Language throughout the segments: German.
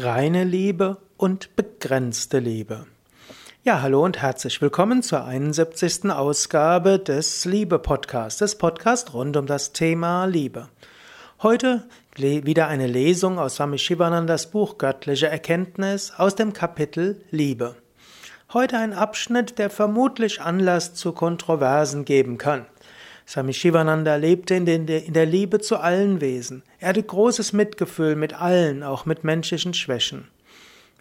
Reine Liebe und begrenzte Liebe. Ja, hallo und herzlich willkommen zur 71. Ausgabe des Liebe Podcasts, des Podcasts rund um das Thema Liebe. Heute wieder eine Lesung aus Swami Shivanandas Buch Göttliche Erkenntnis aus dem Kapitel Liebe. Heute ein Abschnitt, der vermutlich Anlass zu Kontroversen geben kann. Swami Shivananda lebte in, den, in der Liebe zu allen Wesen. Er hatte großes Mitgefühl mit allen, auch mit menschlichen Schwächen.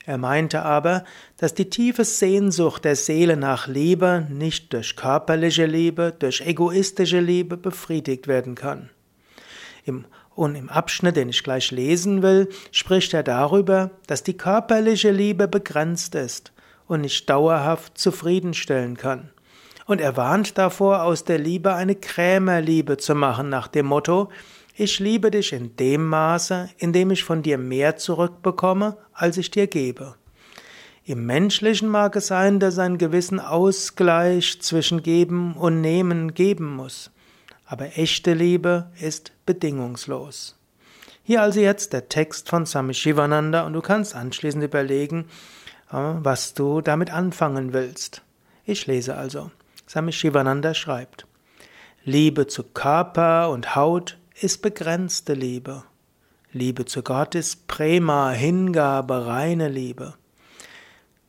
Er meinte aber, dass die tiefe Sehnsucht der Seele nach Liebe nicht durch körperliche Liebe, durch egoistische Liebe befriedigt werden kann. Im, und im Abschnitt, den ich gleich lesen will, spricht er darüber, dass die körperliche Liebe begrenzt ist und nicht dauerhaft zufriedenstellen kann. Und er warnt davor, aus der Liebe eine Krämerliebe zu machen, nach dem Motto, ich liebe dich in dem Maße, in dem ich von dir mehr zurückbekomme, als ich dir gebe. Im Menschlichen mag es sein, dass ein gewissen Ausgleich zwischen Geben und Nehmen geben muss. Aber echte Liebe ist bedingungslos. Hier also jetzt der Text von Sami Shivananda und du kannst anschließend überlegen, äh, was du damit anfangen willst. Ich lese also. Swami Shivananda schreibt, Liebe zu Körper und Haut ist begrenzte Liebe. Liebe zu Gott ist Prema, Hingabe, reine Liebe.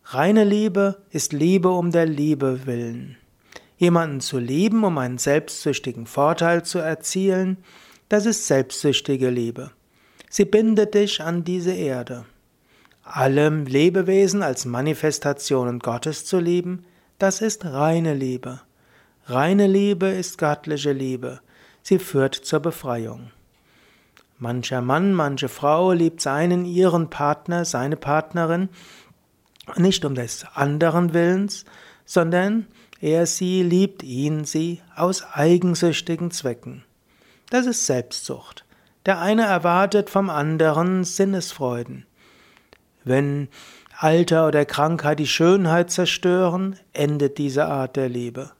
Reine Liebe ist Liebe um der Liebe willen. Jemanden zu lieben, um einen selbstsüchtigen Vorteil zu erzielen, das ist selbstsüchtige Liebe. Sie bindet dich an diese Erde. Alle Lebewesen als Manifestationen Gottes zu lieben, das ist reine Liebe. Reine Liebe ist göttliche Liebe. Sie führt zur Befreiung. Mancher Mann, manche Frau liebt seinen, ihren Partner, seine Partnerin, nicht um des anderen Willens, sondern er, sie liebt ihn, sie aus eigensüchtigen Zwecken. Das ist Selbstsucht. Der eine erwartet vom anderen Sinnesfreuden. Wenn Alter oder Krankheit die Schönheit zerstören, endet diese Art der Liebe.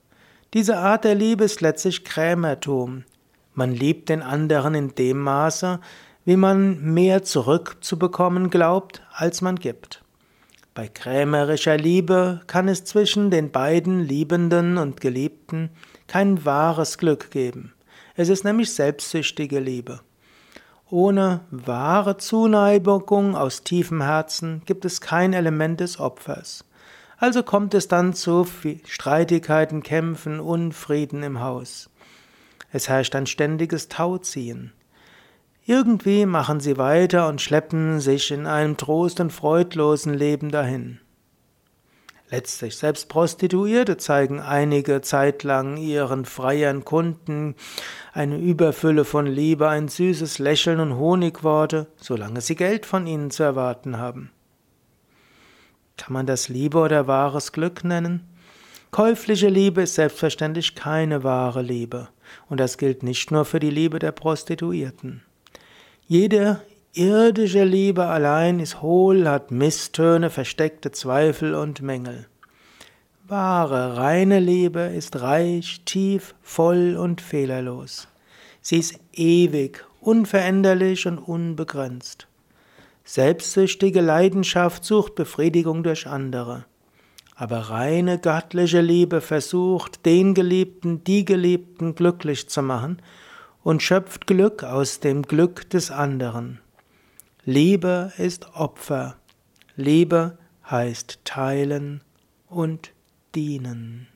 Diese Art der Liebe ist letztlich Krämertum. Man liebt den anderen in dem Maße, wie man mehr zurückzubekommen glaubt, als man gibt. Bei krämerischer Liebe kann es zwischen den beiden Liebenden und Geliebten kein wahres Glück geben. Es ist nämlich selbstsüchtige Liebe. Ohne wahre Zuneigung aus tiefem Herzen gibt es kein Element des Opfers. Also kommt es dann zu Streitigkeiten, Kämpfen, Unfrieden im Haus. Es herrscht ein ständiges Tauziehen. Irgendwie machen sie weiter und schleppen sich in einem trost- und freudlosen Leben dahin. Letztlich selbst Prostituierte zeigen einige Zeit lang ihren freieren Kunden eine Überfülle von Liebe, ein süßes Lächeln und Honigworte, solange sie Geld von ihnen zu erwarten haben. Kann man das Liebe oder wahres Glück nennen? Käufliche Liebe ist selbstverständlich keine wahre Liebe, und das gilt nicht nur für die Liebe der Prostituierten. Jede irdische Liebe allein ist hohl, hat Misstöne, versteckte Zweifel und Mängel. Wahre, reine Liebe ist reich, tief, voll und fehlerlos. Sie ist ewig, unveränderlich und unbegrenzt. Selbstsüchtige Leidenschaft sucht Befriedigung durch andere. Aber reine göttliche Liebe versucht, den Geliebten, die Geliebten glücklich zu machen und schöpft Glück aus dem Glück des anderen. Liebe ist Opfer. Liebe heißt teilen und dienen.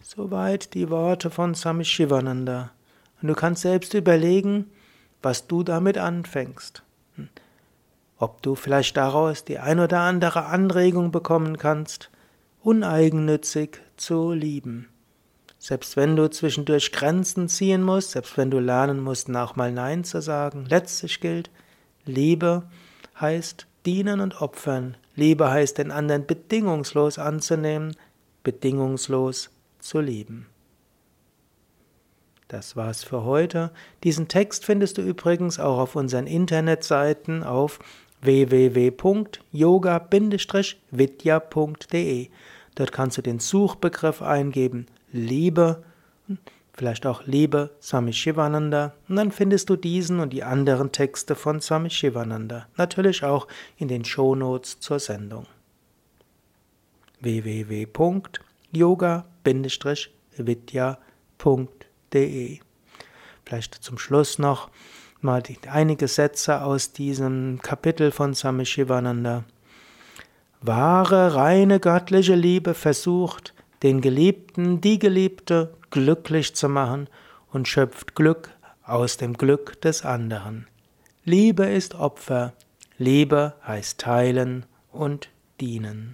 Soweit die Worte von Swami Shivananda. Und du kannst selbst überlegen, was du damit anfängst. Ob du vielleicht daraus die ein oder andere Anregung bekommen kannst, uneigennützig zu lieben. Selbst wenn du zwischendurch Grenzen ziehen musst, selbst wenn du lernen musst, auch mal Nein zu sagen, letztlich gilt, Liebe heißt dienen und opfern. Liebe heißt den anderen bedingungslos anzunehmen, bedingungslos zu lieben. Das war's für heute. Diesen Text findest du übrigens auch auf unseren Internetseiten auf www.yoga-vidya.de. Dort kannst du den Suchbegriff eingeben Liebe vielleicht auch Liebe Swami Shivananda und dann findest du diesen und die anderen Texte von Swami Shivananda, natürlich auch in den Shownotes zur Sendung. www.yoga-vidya.de Vielleicht zum Schluss noch mal einige Sätze aus diesem Kapitel von Swami Shivananda. Wahre, reine göttliche Liebe versucht, den Geliebten, die Geliebte glücklich zu machen und schöpft Glück aus dem Glück des anderen. Liebe ist Opfer, Liebe heißt teilen und dienen.